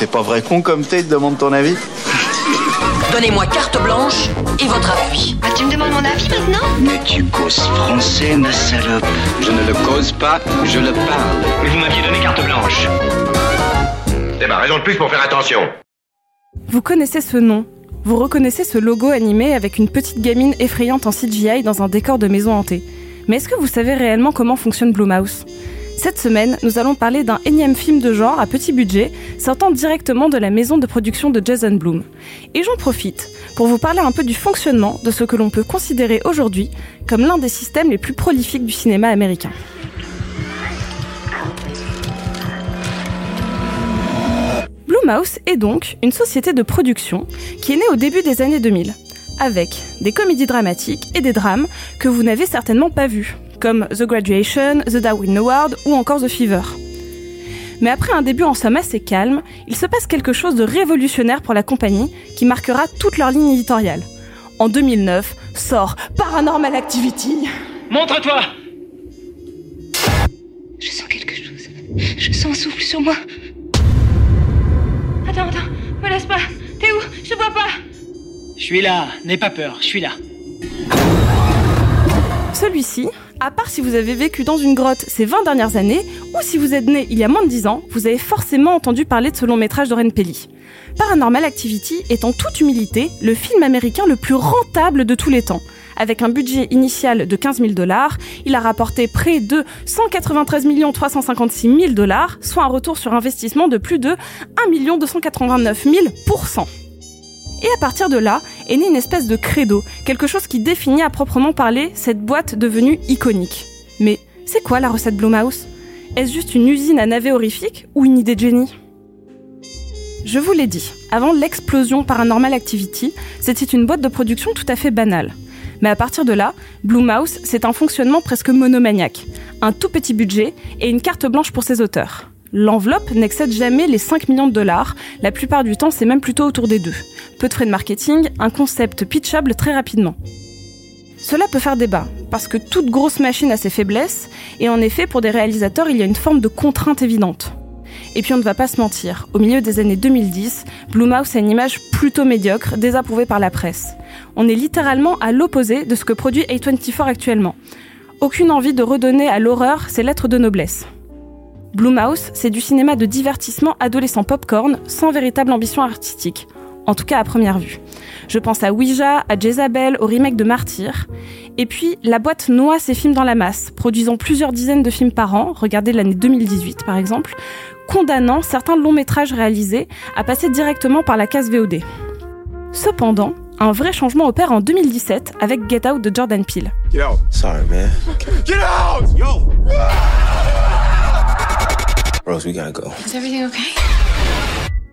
C'est pas vrai con comme t'es, te demande ton avis Donnez-moi carte blanche et votre appui. Ah, tu me demandes mon avis maintenant Mais tu causes français, ma salope. Je ne le cause pas, je le parle. Mais vous m'aviez donné carte blanche. C'est ma raison de plus pour faire attention. Vous connaissez ce nom Vous reconnaissez ce logo animé avec une petite gamine effrayante en CGI dans un décor de maison hantée. Mais est-ce que vous savez réellement comment fonctionne Blumhouse? Cette semaine, nous allons parler d'un énième film de genre à petit budget, sortant directement de la maison de production de Jason Blum. Et j'en profite pour vous parler un peu du fonctionnement de ce que l'on peut considérer aujourd'hui comme l'un des systèmes les plus prolifiques du cinéma américain. Blumhouse est donc une société de production qui est née au début des années 2000, avec des comédies dramatiques et des drames que vous n'avez certainement pas vus, comme The Graduation, The Darwin Award ou encore The Fever. Mais après un début en somme assez calme, il se passe quelque chose de révolutionnaire pour la compagnie qui marquera toute leur ligne éditoriale. En 2009, sort Paranormal Activity. Montre-toi Je sens quelque chose. Je sens un souffle sur moi. Attends, attends, me laisse pas. T'es où? Je vois pas. Je suis là, n'aie pas peur, je suis là. Celui-ci, à part si vous avez vécu dans une grotte ces 20 dernières années, ou si vous êtes né il y a moins de 10 ans, vous avez forcément entendu parler de ce long métrage d'Oren Pelli. Paranormal Activity est en toute humilité le film américain le plus rentable de tous les temps. Avec un budget initial de 15 000 dollars, il a rapporté près de 193 356 000 dollars, soit un retour sur investissement de plus de 1 289 000 et à partir de là est née une espèce de credo, quelque chose qui définit à proprement parler cette boîte devenue iconique. Mais c'est quoi la recette Blumhouse? Est-ce juste une usine à navets horrifiques ou une idée de génie? Je vous l'ai dit, avant l'explosion Paranormal Activity, c'était une boîte de production tout à fait banale. Mais à partir de là, Blumhouse, c'est un fonctionnement presque monomaniaque. Un tout petit budget et une carte blanche pour ses auteurs. L'enveloppe n'excède jamais les 5 millions de dollars, la plupart du temps c'est même plutôt autour des deux. Peu de frais de marketing, un concept pitchable très rapidement. Cela peut faire débat, parce que toute grosse machine a ses faiblesses, et en effet pour des réalisateurs il y a une forme de contrainte évidente. Et puis on ne va pas se mentir, au milieu des années 2010, Blumhouse a une image plutôt médiocre, désapprouvée par la presse. On est littéralement à l'opposé de ce que produit A24 actuellement. Aucune envie de redonner à l'horreur ses lettres de noblesse. Blumhouse, c'est du cinéma de divertissement adolescent popcorn sans véritable ambition artistique. En tout cas à première vue. Je pense à Ouija, à Jezabel, au remake de Martyr. Et puis, la boîte noie ses films dans la masse, produisant plusieurs dizaines de films par an, regardez l'année 2018 par exemple, condamnant certains longs métrages réalisés à passer directement par la case VOD. Cependant, un vrai changement opère en 2017 avec Get Out de Jordan Peele. Get out. Sorry, man. Get out! Yo! Rose, we gotta go. Is everything okay?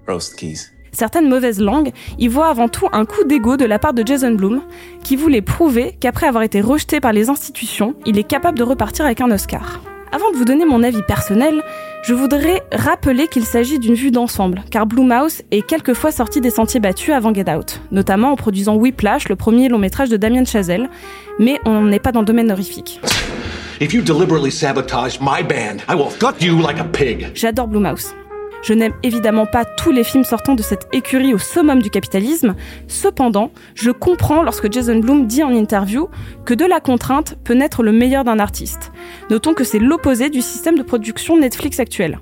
Rose, the keys. Certaines mauvaises langues y voient avant tout un coup d'ego de la part de Jason Blum, qui voulait prouver qu'après avoir été rejeté par les institutions, il est capable de repartir avec un Oscar. Avant de vous donner mon avis personnel, je voudrais rappeler qu'il s'agit d'une vue d'ensemble, car Blumhouse est quelquefois sorti des sentiers battus avant Get Out, notamment en produisant Whiplash, le premier long métrage de Damien Chazelle, mais on n'est pas dans le domaine horrifique. If you deliberately sabotage my band, I will gut you like a pig. J'adore Blumhouse. Je n'aime évidemment pas tous les films sortant de cette écurie au summum du capitalisme. Cependant, je comprends lorsque Jason Blum dit en interview que de la contrainte peut naître le meilleur d'un artiste. Notons que c'est l'opposé du système de production Netflix actuel.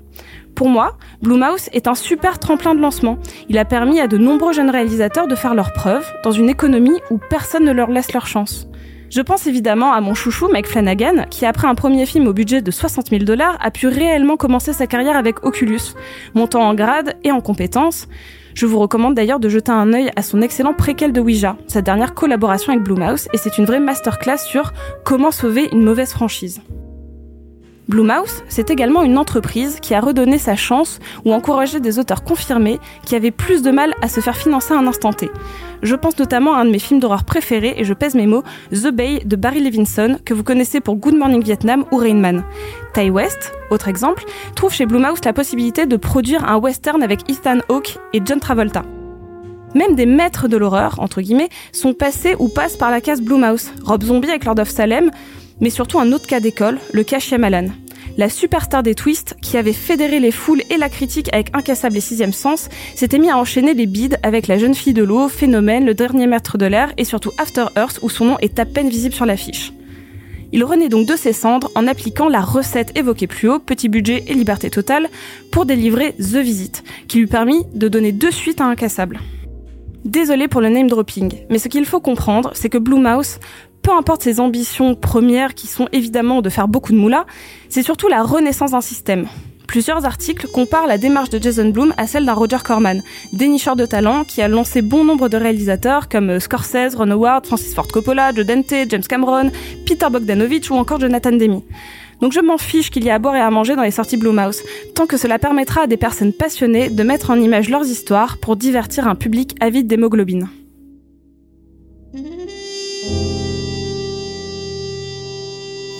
Pour moi, Blumhouse est un super tremplin de lancement. Il a permis à de nombreux jeunes réalisateurs de faire leurs preuves dans une économie où personne ne leur laisse leur chance. Je pense évidemment à mon chouchou Mike Flanagan, qui après un premier film au budget de 60 000 dollars a pu réellement commencer sa carrière avec Oculus, montant en grade et en compétences. Je vous recommande d'ailleurs de jeter un œil à son excellent préquel de Ouija, sa dernière collaboration avec Blumhouse, et c'est une vraie masterclass sur comment sauver une mauvaise franchise. Blumhouse, c'est également une entreprise qui a redonné sa chance ou encouragé des auteurs confirmés qui avaient plus de mal à se faire financer à un instant T. Je pense notamment à un de mes films d'horreur préférés, et je pèse mes mots, The Bay de Barry Levinson, que vous connaissez pour Good Morning Vietnam ou Rain Man. Ty West, autre exemple, trouve chez Blumhouse la possibilité de produire un western avec Ethan Hawke et John Travolta. Même des maîtres de l'horreur, entre guillemets, sont passés ou passent par la case Blumhouse. Rob Zombie avec Lord of Salem, mais surtout un autre cas d'école, le cas Shyamalan. La superstar des twists, qui avait fédéré les foules et la critique avec Incassable et Sixième Sens, s'était mis à enchaîner les bides avec La Jeune Fille de l'eau, Phénomène, Le Dernier Maître de l'air et surtout After Earth où son nom est à peine visible sur l'affiche. Il renaît donc de ses cendres en appliquant la recette évoquée plus haut, petit budget et liberté totale, pour délivrer The Visit, qui lui permit de donner deux suites à Incassable. Désolé pour le name dropping, mais ce qu'il faut comprendre, c'est que Blue Mouse, peu importe ses ambitions premières qui sont évidemment de faire beaucoup de moula, c'est surtout la renaissance d'un système. Plusieurs articles comparent la démarche de Jason Blum à celle d'un Roger Corman, dénicheur de talent qui a lancé bon nombre de réalisateurs comme Scorsese, Ron Howard, Francis Ford Coppola, Joe Dante, James Cameron, Peter Bogdanovich ou encore Jonathan Demi. Donc je m'en fiche qu'il y a à boire et à manger dans les sorties Blumhouse, tant que cela permettra à des personnes passionnées de mettre en image leurs histoires pour divertir un public avide d'hémoglobine.